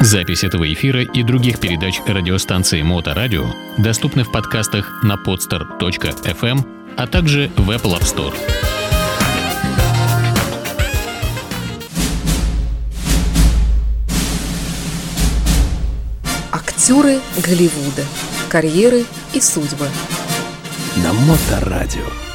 Запись этого эфира и других передач радиостанции Моторадио доступны в подкастах на podster.fm, а также в Apple App Store. Актеры Голливуда. Карьеры и судьбы. На Моторадио.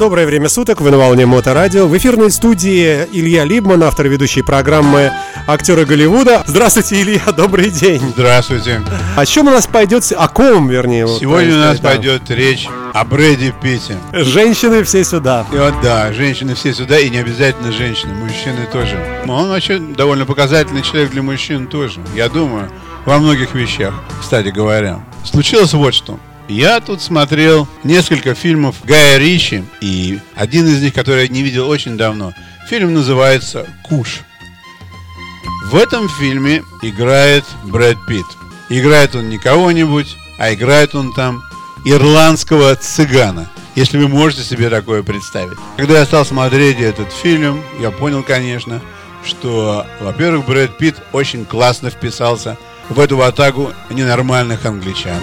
Доброе время суток, вы на волне Моторадио. В эфирной студии Илья Либман, автор ведущей программы «Актеры Голливуда». Здравствуйте, Илья, добрый день. Здравствуйте. О чем у нас пойдет, о ком, вернее? Сегодня у нас да. пойдет речь о Брэде Питте. Женщины все сюда. И вот да, женщины все сюда, и не обязательно женщины, мужчины тоже. Он вообще довольно показательный человек для мужчин тоже, я думаю, во многих вещах, кстати говоря. Случилось вот что. Я тут смотрел несколько фильмов Гая Ричи, и один из них, который я не видел очень давно. Фильм называется «Куш». В этом фильме играет Брэд Питт. Играет он не кого-нибудь, а играет он там ирландского цыгана. Если вы можете себе такое представить. Когда я стал смотреть этот фильм, я понял, конечно, что, во-первых, Брэд Питт очень классно вписался в эту ватагу ненормальных англичан.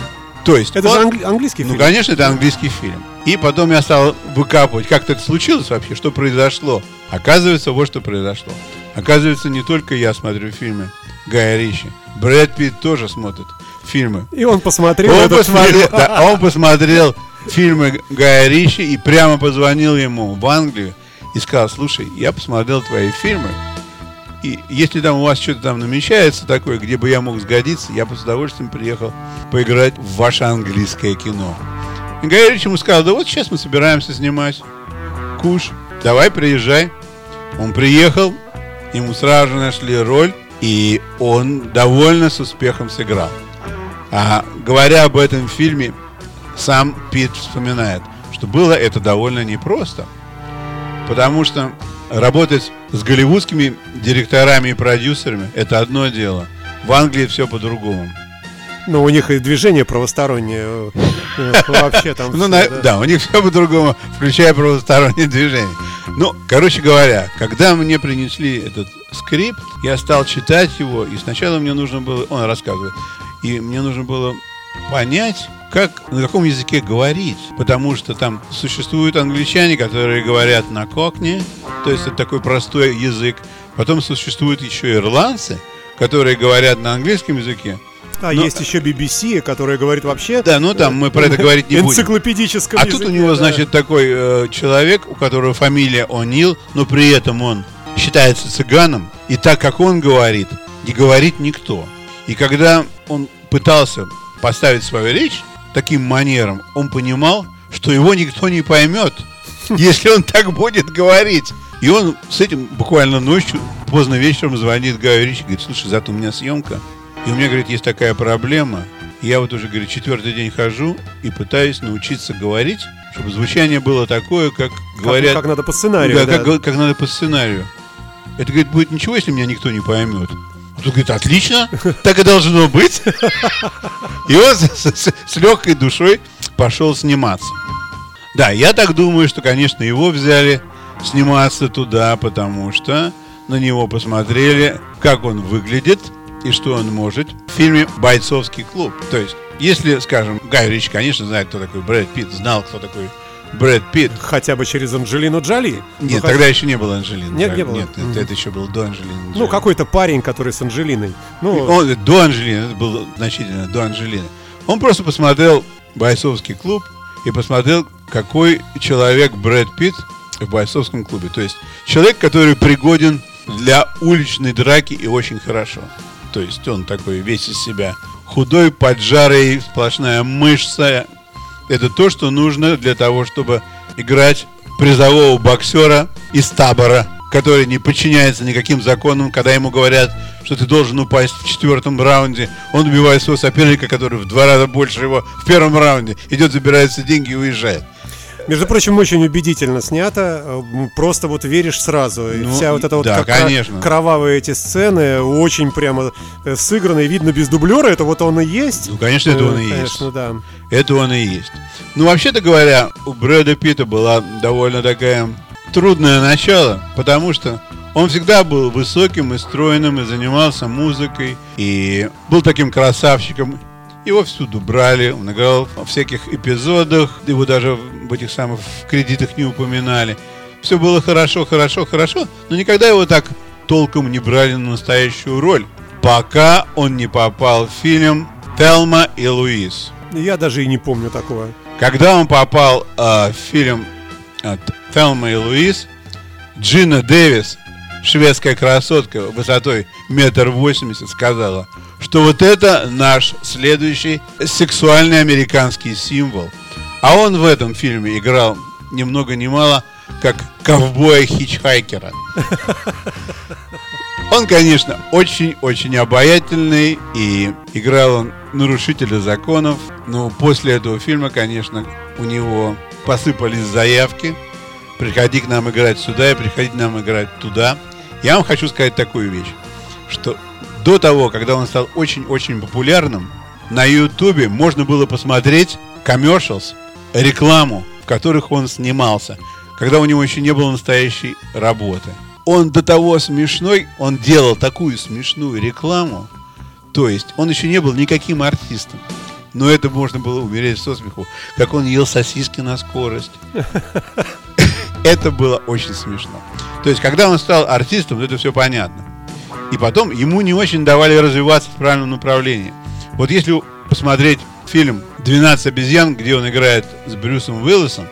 То есть это он, же англи- английский ну, фильм. Ну, конечно, это английский фильм. И потом я стал выкапывать, как это случилось вообще, что произошло. Оказывается, вот что произошло. Оказывается, не только я смотрю фильмы Гая Ричи. Брэд Питт тоже смотрит фильмы. И он посмотрел он посмотрел, фильм. Да, он посмотрел фильмы Гая Ричи и прямо позвонил ему в Англию и сказал, слушай, я посмотрел твои фильмы, и если там у вас что-то там намечается такое, где бы я мог сгодиться, я бы с удовольствием приехал поиграть в ваше английское кино. И Гай ему сказал, да вот сейчас мы собираемся снимать куш, давай приезжай. Он приехал, ему сразу же нашли роль, и он довольно с успехом сыграл. А говоря об этом фильме, сам Пит вспоминает, что было это довольно непросто. Потому что работать с голливудскими директорами и продюсерами – это одно дело. В Англии все по-другому. Ну, у них и движение правостороннее э, вообще там. Ну, да, у них все по-другому, включая правостороннее движение. Ну, короче говоря, когда мне принесли этот скрипт, я стал читать его, и сначала мне нужно было, он рассказывает, и мне нужно было понять, как, на каком языке говорить. Потому что там существуют англичане, которые говорят на кокне, то есть это такой простой язык. Потом существуют еще ирландцы, которые говорят на английском языке. А но... есть еще BBC, которая говорит вообще... Да, ну там мы про это говорить не будем. Энциклопедическом А языке, тут у него, да. значит, такой э, человек, у которого фамилия О'Нил, но при этом он считается цыганом, и так как он говорит, не говорит никто. И когда он пытался поставить свою речь таким манером, он понимал, что его никто не поймет, если он так будет говорить. И он с этим буквально ночью, поздно вечером звонит Гаю Ричи, говорит, слушай, зато у меня съемка. И у меня, говорит, есть такая проблема. Я вот уже, говорит, четвертый день хожу и пытаюсь научиться говорить, чтобы звучание было такое, как говорят... Как, как надо по сценарию, да, да. Как, как надо по сценарию. Это, говорит, будет ничего, если меня никто не поймет. Он говорит, отлично, так и должно быть. И он с легкой душой пошел сниматься. Да, я так думаю, что, конечно, его взяли сниматься туда, потому что на него посмотрели, как он выглядит и что он может в фильме «Бойцовский клуб». То есть, если, скажем, Гай Рич, конечно, знает, кто такой Брэд Питт, знал, кто такой Брэд Питт. Хотя бы через Анджелину Джоли. Нет, ну, тогда еще не было Анджелины. Нет, Джоли. не было. Нет, mm-hmm. это, это еще был до Анджелины. Ну, Джоли. Ну, какой-то парень, который с Анджелиной. Ну... Он, до Анджелины, это было значительно до Анджелины. Он просто посмотрел бойцовский клуб и посмотрел, какой человек Брэд Питт в бойцовском клубе. То есть человек, который пригоден для уличной драки и очень хорошо. То есть он такой весь из себя худой, поджарый, сплошная мышца, это то, что нужно для того, чтобы играть призового боксера из табора. который не подчиняется никаким законам, когда ему говорят, что ты должен упасть в четвертом раунде, он убивает своего соперника, который в два раза больше его в первом раунде, идет, забирается деньги и уезжает. Между прочим, очень убедительно снято. Э, Просто вот веришь сразу. И Ну, Вся вот эта вот да, как кра- конечно. кровавые эти сцены очень прямо э, сыграны. и Видно без дублера, это вот он и есть. Ну, конечно, это Э, он и есть. Конечно, да. Это он и есть. Ну, вообще-то говоря, у Брэда Питта была довольно такая трудное начало, потому что он всегда был высоким и стройным, и занимался музыкой, и был таким красавчиком. Его всюду брали, он играл во всяких эпизодах, его даже в этих самых кредитах не упоминали. Все было хорошо, хорошо, хорошо, но никогда его так толком не брали на настоящую роль, пока он не попал в фильм «Телма и Луис». Я даже и не помню такого. Когда он попал э, в фильм э, «Телма и Луис», Джина Дэвис, шведская красотка высотой метр восемьдесят, сказала, что вот это наш следующий сексуальный американский символ. А он в этом фильме играл ни много ни мало, как ковбоя-хичхайкера. Он, конечно, очень-очень обаятельный, и играл он нарушителя законов. Но после этого фильма, конечно, у него посыпались заявки. Приходи к нам играть сюда и приходи к нам играть туда. Я вам хочу сказать такую вещь, что до того, когда он стал очень-очень популярным, на Ютубе можно было посмотреть commercials, рекламу, в которых он снимался, когда у него еще не было настоящей работы. Он до того смешной, он делал такую смешную рекламу, то есть он еще не был никаким артистом. Но это можно было умереть со смеху, как он ел сосиски на скорость. Это было очень смешно. То есть, когда он стал артистом, это все понятно. И потом ему не очень давали развиваться в правильном направлении. Вот если посмотреть фильм «12 обезьян», где он играет с Брюсом Уиллисом,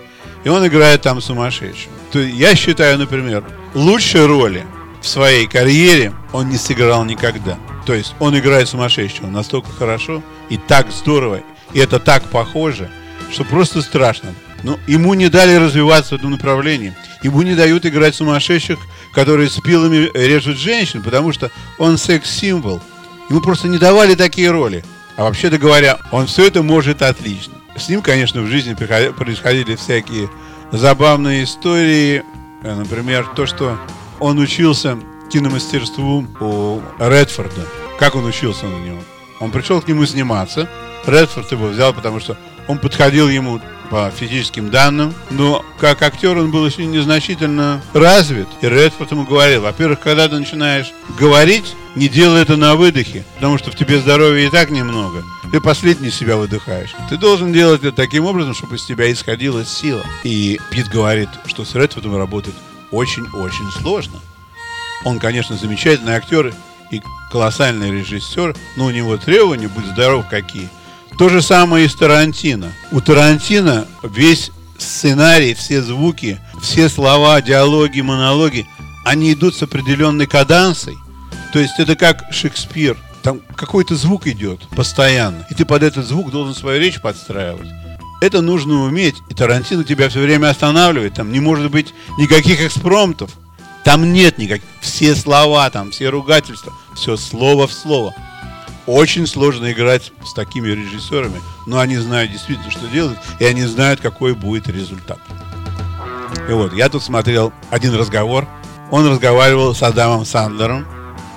и он играет там сумасшедшего, то я считаю, например, лучшей роли в своей карьере он не сыграл никогда. То есть он играет сумасшедшего настолько хорошо и так здорово, и это так похоже, что просто страшно. Но ему не дали развиваться в этом направлении. Ему не дают играть сумасшедших, которые с пилами режут женщин, потому что он секс-символ. Ему просто не давали такие роли. А вообще-то говоря, он все это может отлично. С ним, конечно, в жизни происходили всякие забавные истории. Э, Например, то, что он учился киномастерству у Редфорда. Как он учился на него? Он пришел к нему сниматься. Редфорд его взял, потому что он подходил ему по физическим данным, но как актер он был еще незначительно развит. И Редфорд ему говорил, во-первых, когда ты начинаешь говорить, не делай это на выдохе, потому что в тебе здоровья и так немного. Ты последний себя выдыхаешь. Ты должен делать это таким образом, чтобы из тебя исходила сила. И Пит говорит, что с Редфордом работать очень-очень сложно. Он, конечно, замечательный актер и колоссальный режиссер, но у него требования, будь здоров, какие. То же самое и с Тарантино. У Тарантино весь сценарий, все звуки, все слова, диалоги, монологи, они идут с определенной кадансой. То есть это как Шекспир. Там какой-то звук идет постоянно. И ты под этот звук должен свою речь подстраивать. Это нужно уметь. И Тарантино тебя все время останавливает. Там не может быть никаких экспромтов. Там нет никаких. Все слова там, все ругательства. Все слово в слово. Очень сложно играть с такими режиссерами, но они знают действительно, что делать, и они знают, какой будет результат. И вот, я тут смотрел один разговор. Он разговаривал с Адамом Сандлером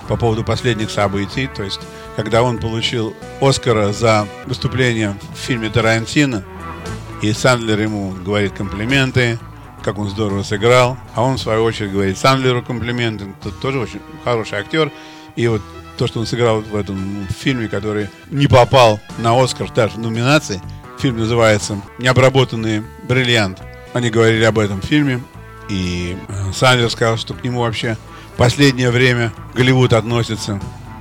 по поводу последних событий, то есть, когда он получил Оскара за выступление в фильме Тарантино, и Сандлер ему говорит комплименты, как он здорово сыграл, а он, в свою очередь, говорит Сандлеру комплименты, тот тоже очень хороший актер, и вот то, что он сыграл в этом фильме, который не попал на Оскар даже в номинации, фильм называется «Необработанный бриллиант». Они говорили об этом фильме, и э, Сандлер сказал, что к нему вообще в последнее время Голливуд относится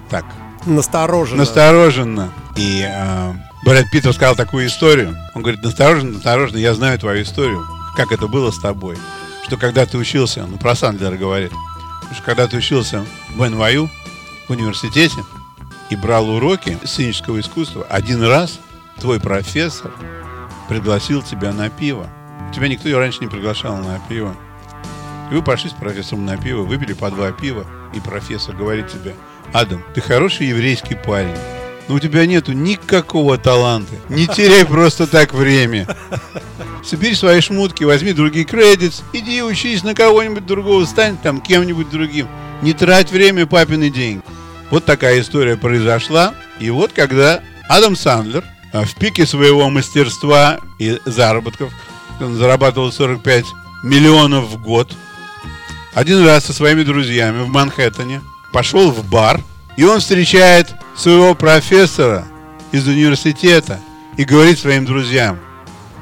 так, Настороженно. настороженно. И э, Брэд Питт рассказал такую историю. Он говорит, настороженно, настороженно, я знаю твою историю, как это было с тобой. Что когда ты учился, ну про Сандлера говорит, что когда ты учился в НВЮ, в университете, и брал уроки сценического искусства, один раз твой профессор пригласил тебя на пиво. Тебя никто раньше не приглашал на пиво. И вы пошли с профессором на пиво, выпили по два пива, и профессор говорит тебе, Адам, ты хороший еврейский парень, но у тебя нету никакого таланта. Не теряй просто так время. Собери свои шмутки, возьми другие кредитс, иди учись на кого-нибудь другого, стань там кем-нибудь другим. Не трать время папины деньги. Вот такая история произошла. И вот когда Адам Сандлер а, в пике своего мастерства и заработков, он зарабатывал 45 миллионов в год, один раз со своими друзьями в Манхэттене пошел в бар, и он встречает своего профессора из университета и говорит своим друзьям,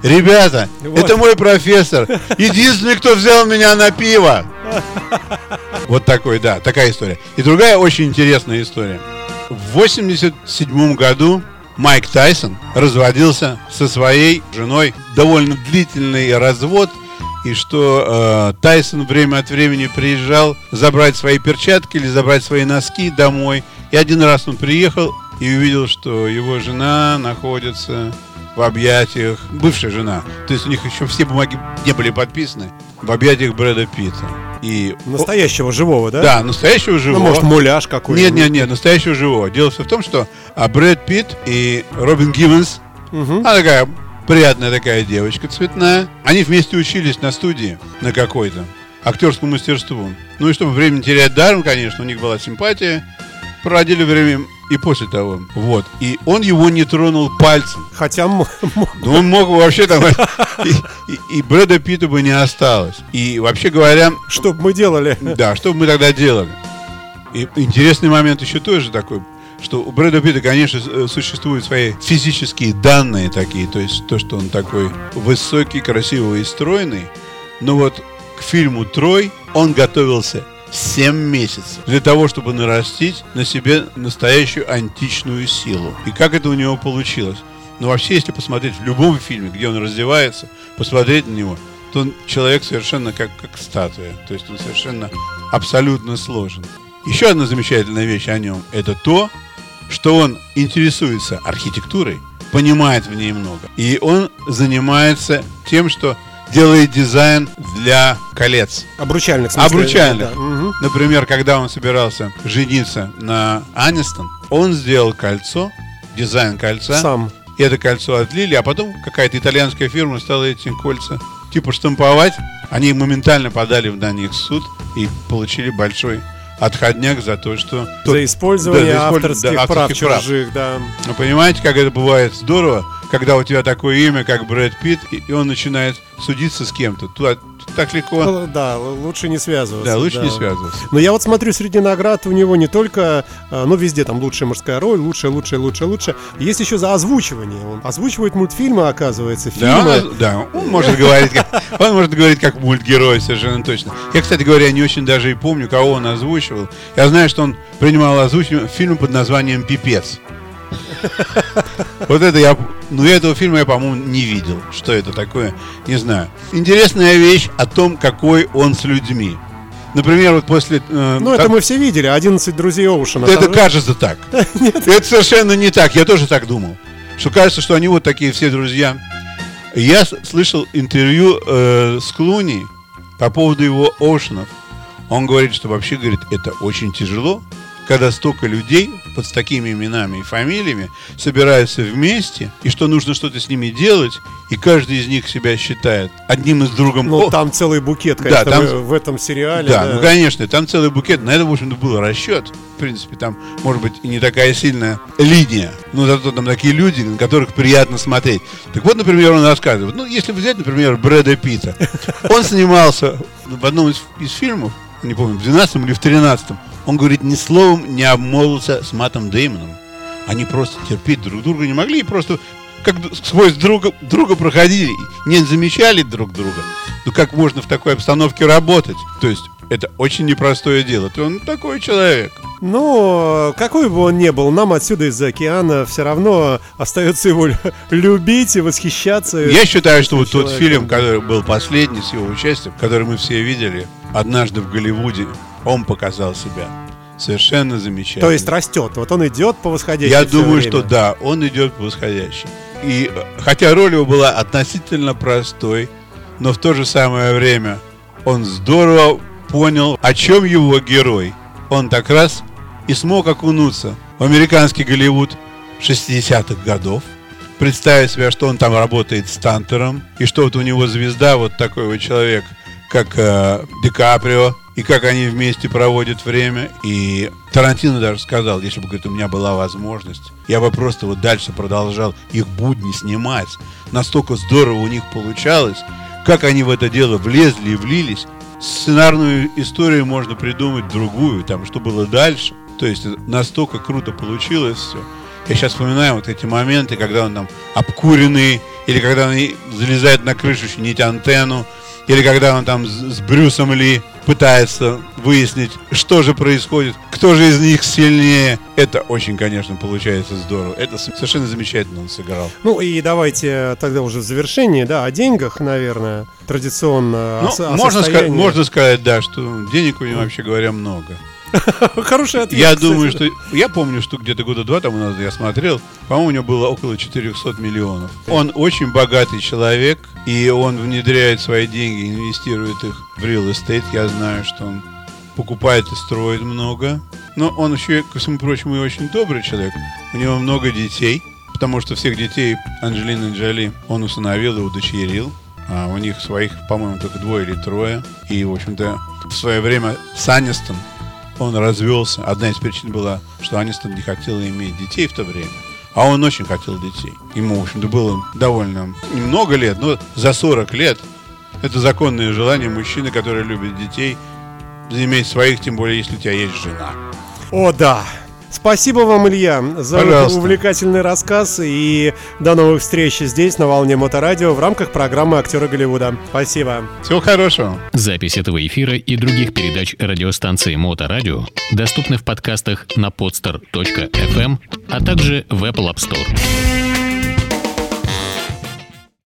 Ребята, вот. это мой профессор. Единственный, кто взял меня на пиво. Вот такой, да, такая история. И другая очень интересная история. В 87 году Майк Тайсон разводился со своей женой. Довольно длительный развод. И что э, Тайсон время от времени приезжал забрать свои перчатки или забрать свои носки домой. И один раз он приехал и увидел, что его жена находится в объятиях, бывшая жена, то есть у них еще все бумаги не были подписаны, в объятиях Брэда Питта. И... Настоящего живого, да? Да, настоящего живого. Ну, может, муляж какой-то. Нет, нет, нет, настоящего живого. Дело все в том, что а Брэд Питт и Робин Гивенс, угу. она такая приятная такая девочка цветная, они вместе учились на студии на какой-то актерскому мастерству. Ну и чтобы время терять даром, конечно, у них была симпатия, проводили время и после того. Вот. И он его не тронул пальцем. Хотя мог. Ну, он мог вообще там... И, и, и Брэда Питта бы не осталось. И вообще говоря... Что бы мы делали? Да, что бы мы тогда делали? И интересный момент еще тоже такой что у Брэда Питта, конечно, э, существуют свои физические данные такие, то есть то, что он такой высокий, красивый и стройный, но вот к фильму «Трой» он готовился 7 месяцев для того, чтобы нарастить на себе настоящую античную силу. И как это у него получилось? Но вообще, если посмотреть в любом фильме, где он раздевается, посмотреть на него, то он человек совершенно как, как статуя. То есть он совершенно абсолютно сложен. Еще одна замечательная вещь о нем – это то, что он интересуется архитектурой, понимает в ней много. И он занимается тем, что делает дизайн для колец. Обручальных. Смысле, Обручальных. Да. Угу. Например, когда он собирался жениться на Анистон, он сделал кольцо, дизайн кольца. Сам. И это кольцо отлили, а потом какая-то итальянская фирма стала эти кольца типа штамповать. Они моментально подали на них в суд и получили большой отходняк за то, что... За использование да, за авторских, да, авторских прав чужих, да. Вы понимаете, как это бывает здорово, когда у тебя такое имя, как Брэд Питт, и он начинает судиться с кем-то. Туда, так легко. Ну, да, лучше не связываться. Да, лучше да. не связываться. Но я вот смотрю, среди наград у него не только, а, ну, везде там лучшая мужская роль, лучшая, лучшая, лучшая, лучшая. Есть еще за озвучивание. Он озвучивает мультфильмы, оказывается, фильмы. Да, он, да, он может говорить, как, он может говорить как мультгерой, совершенно точно. Я, кстати говоря, не очень даже и помню, кого он озвучивал. Я знаю, что он принимал озвучивание фильма под названием «Пипец». Вот это я... Ну, этого фильма я, по-моему, не видел. Что это такое? Не знаю. Интересная вещь о том, какой он с людьми. Например, вот после... Э, ну, это мы все видели. 11 друзей Оушена. Это кажется так. Это совершенно не так. Я тоже так думал. Что кажется, что они вот такие все друзья. Я слышал интервью э, с Клуни по поводу его Оушенов. Он говорит, что вообще, говорит, это очень тяжело когда столько людей под такими именами и фамилиями собираются вместе, и что нужно что-то с ними делать, и каждый из них себя считает одним из другом. Ну, там целый букет, конечно, да, там... в, в этом сериале. Да, да, ну, конечно, там целый букет. На это, в общем-то, был расчет. В принципе, там, может быть, и не такая сильная линия, но зато там такие люди, на которых приятно смотреть. Так вот, например, он рассказывает. Ну, если взять, например, Брэда Питта. Он снимался в одном из, из фильмов, не помню, в 12 или в 13 он говорит, ни словом не обмолвился с Матом Деймоном. Они просто терпеть друг друга не могли и просто как сквозь друга, друга проходили, не замечали друг друга. Ну как можно в такой обстановке работать? То есть это очень непростое дело. То он такой человек. Ну, какой бы он ни был, нам отсюда из-за океана все равно остается его любить и восхищаться. Я считаю, что вот тот фильм, который был последний с его участием, который мы все видели однажды в Голливуде, он показал себя совершенно замечательно. То есть растет. Вот он идет по восходящей. Я думаю, время. что да, он идет по восходящей. И хотя роль его была относительно простой, но в то же самое время он здорово понял, о чем его герой. Он так раз и смог окунуться в американский Голливуд 60-х годов, представить себе, что он там работает стантером, и что вот у него звезда, вот такой вот человек, как э, Ди Каприо, и как они вместе проводят время. И Тарантино даже сказал, если бы, говорит, у меня была возможность, я бы просто вот дальше продолжал их будни снимать. Настолько здорово у них получалось, как они в это дело влезли и влились. Сценарную историю можно придумать другую, там, что было дальше. То есть настолько круто получилось все. Я сейчас вспоминаю вот эти моменты, когда он там обкуренный, или когда он залезает на крышу, чинить антенну, или когда он там с Брюсом Ли пытается выяснить, что же происходит, кто же из них сильнее. Это очень, конечно, получается здорово. Это совершенно замечательно он сыграл. Ну и давайте тогда уже в завершении, да, о деньгах, наверное, традиционно. Ну, о, о можно, сказать, можно сказать, да, что денег у него, вообще говоря, много. Хороший ответ. Я думаю, что... Я помню, что где-то года два тому назад я смотрел. По-моему, у него было около 400 миллионов. Он очень богатый человек, и он внедряет свои деньги, инвестирует их в real estate. Я знаю, что он покупает и строит много. Но он еще, ко всему прочему, и очень добрый человек. У него много детей, потому что всех детей Анджелины Джоли он усыновил и удочерил. А у них своих, по-моему, только двое или трое. И, в общем-то, в свое время Саннистон он развелся. Одна из причин была, что Анистон не хотел иметь детей в то время. А он очень хотел детей. Ему, в общем-то, было довольно немного лет, но за 40 лет это законное желание мужчины, который любит детей, иметь своих, тем более, если у тебя есть жена. О, да. Спасибо вам, Илья, за Пожалуйста. увлекательный рассказ. И до новых встреч здесь, на волне Моторадио, в рамках программы «Актеры Голливуда». Спасибо. Всего хорошего. Запись этого эфира и других передач радиостанции Моторадио доступны в подкастах на podster.fm, а также в Apple App Store.